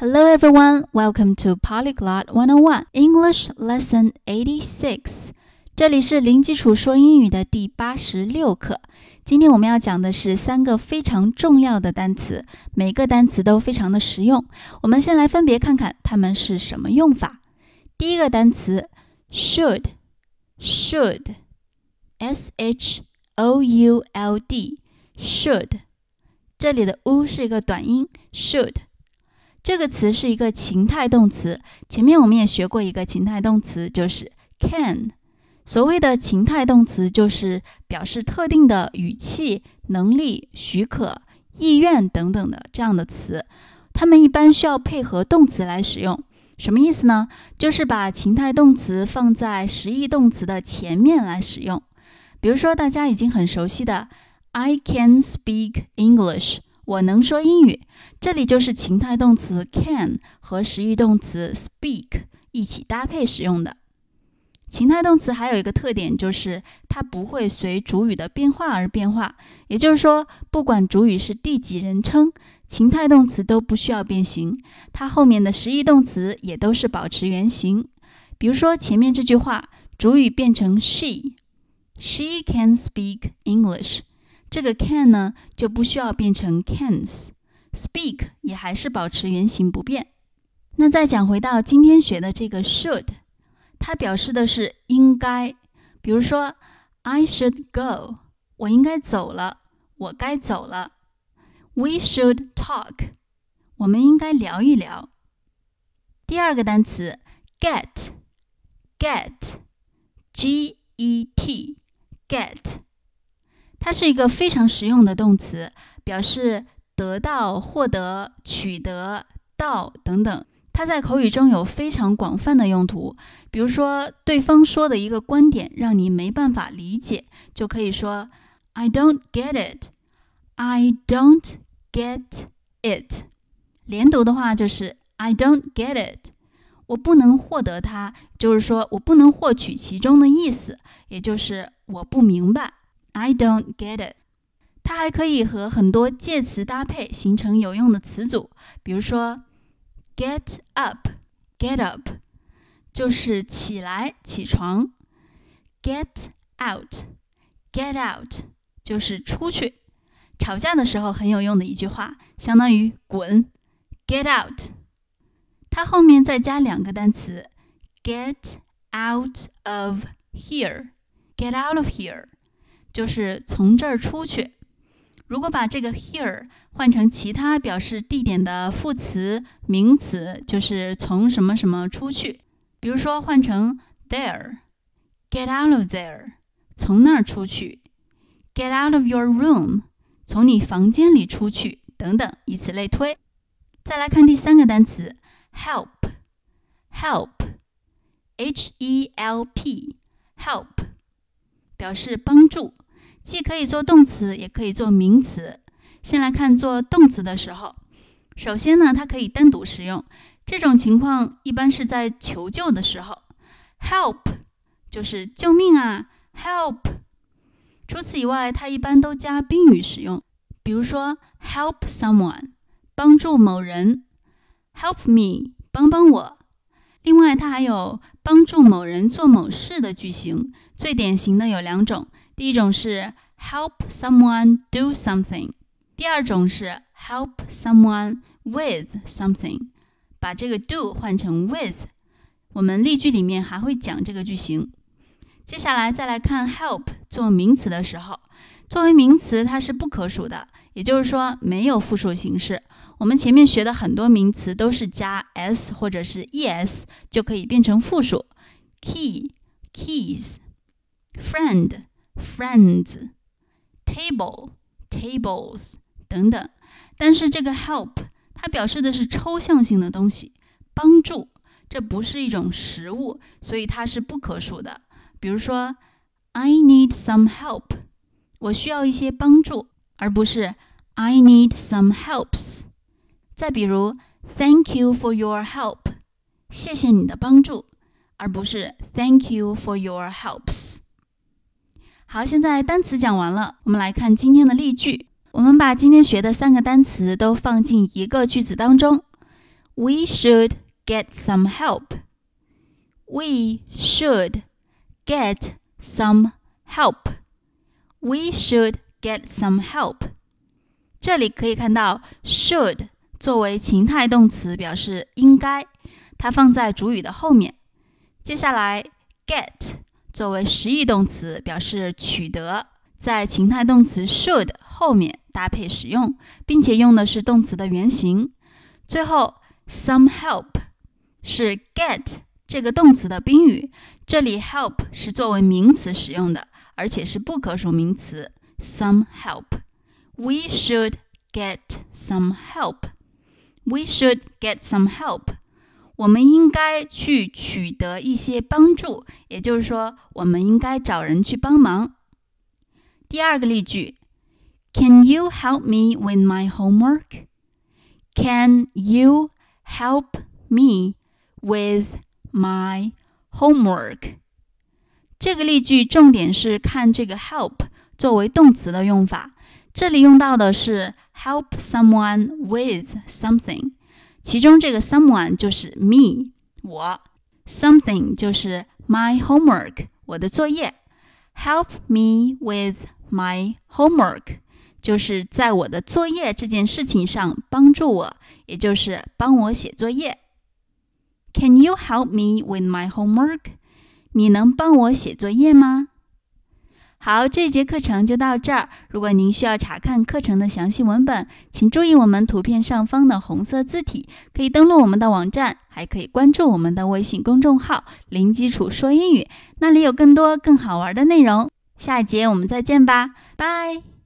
Hello everyone, welcome to Polyglot 101 English Lesson 86. 这里是零基础说英语的第八十六课。今天我们要讲的是三个非常重要的单词，每个单词都非常的实用。我们先来分别看看它们是什么用法。第一个单词 should，should，s h o u l d，should，这里的 u 是一个短音，should。 这个词是一个情态动词，前面我们也学过一个情态动词，就是 can。所谓的情态动词，就是表示特定的语气、能力、许可、意愿等等的这样的词。它们一般需要配合动词来使用。什么意思呢？就是把情态动词放在实义动词的前面来使用。比如说，大家已经很熟悉的 "I can speak English"。我能说英语，这里就是情态动词 can 和实义动词 speak 一起搭配使用的。情态动词还有一个特点，就是它不会随主语的变化而变化。也就是说，不管主语是第几人称，情态动词都不需要变形，它后面的实义动词也都是保持原形。比如说前面这句话，主语变成 she，she can speak English。这个 can 呢就不需要变成 cans，speak 也还是保持原形不变。那再讲回到今天学的这个 should，它表示的是应该。比如说 I should go，我应该走了，我该走了。We should talk，我们应该聊一聊。第二个单词 get，get，g e t，get。它是一个非常实用的动词，表示得到、获得、取得、到等等。它在口语中有非常广泛的用途。比如说，对方说的一个观点让你没办法理解，就可以说 "I don't get it." I don't get it. 连读的话就是 "I don't get it." 我不能获得它，就是说我不能获取其中的意思，也就是我不明白。I don't get it。它还可以和很多介词搭配，形成有用的词组。比如说，get up，get up 就是起来、起床；get out，get out 就是出去。吵架的时候很有用的一句话，相当于滚，get out。它后面再加两个单词，get out of here，get out of here。 就是从这儿出去。如果把这个 here 换成其他表示地点的副词、名词，就是从什么什么出去。比如说换成 there，get out of there，从那儿出去；get out of your room，从你房间里出去，等等，以此类推。再来看第三个单词 help，help，h e l p，help，表示帮助。既可以做动词，也可以做名词。先来看做动词的时候，首先呢，它可以单独使用。这种情况一般是在求救的时候，help 就是救命啊，help。除此以外，它一般都加宾语使用，比如说 help someone，帮助某人；help me，帮帮我。另外，它还有帮助某人做某事的句型，最典型的有两种。第一种是 help someone do something，第二种是 help someone with something。把这个 do 换成 with，我们例句里面还会讲这个句型。接下来再来看 help 做名词的时候，作为名词它是不可数的，也就是说没有复数形式。我们前面学的很多名词都是加 s 或者是 es 就可以变成复数，key keys friend。friends, table, tables 等等，但是这个 help 它表示的是抽象性的东西，帮助，这不是一种实物，所以它是不可数的。比如说，I need some help，我需要一些帮助，而不是 I need some helps。再比如，Thank you for your help，谢谢你的帮助，而不是 Thank you for your helps。好，现在单词讲完了，我们来看今天的例句。我们把今天学的三个单词都放进一个句子当中。 We should get some help. We should get some help. We should get some help. 这里可以看到 should 作为情态动词，表示应该，它放在主语的后面。接下来 get 作为实义动词，表示取得，在情态动词 should 后面搭配使用，并且用的是动词的原形。最后 some help 是 get 这个动词的宾语，这里 help 是作为名词使用的，而且是不可数名词。some help。We should get some help. We should get some help. 我们应该去取得一些帮助，也就是说，我们应该找人去帮忙。第二个例句：Can you help me with my homework? Can you help me with my homework? 这个例句重点是看这个 help 作为动词的用法。这里用到的是 help someone with something，其中这个 someone 就是 me 我，something 就是 my homework 我的作业，help me with my homework 就是在我的作业这件事情上帮助我，也就是帮我写作业。Can you help me with my homework？你能帮我写作业吗？好，这节课程就到这儿。如果您需要查看课程的详细文本，请注意我们图片上方的红色字体，可以登录我们的网站，还可以关注我们的微信公众号“零基础说英语”，那里有更多更好玩的内容。下一节我们再见吧，拜。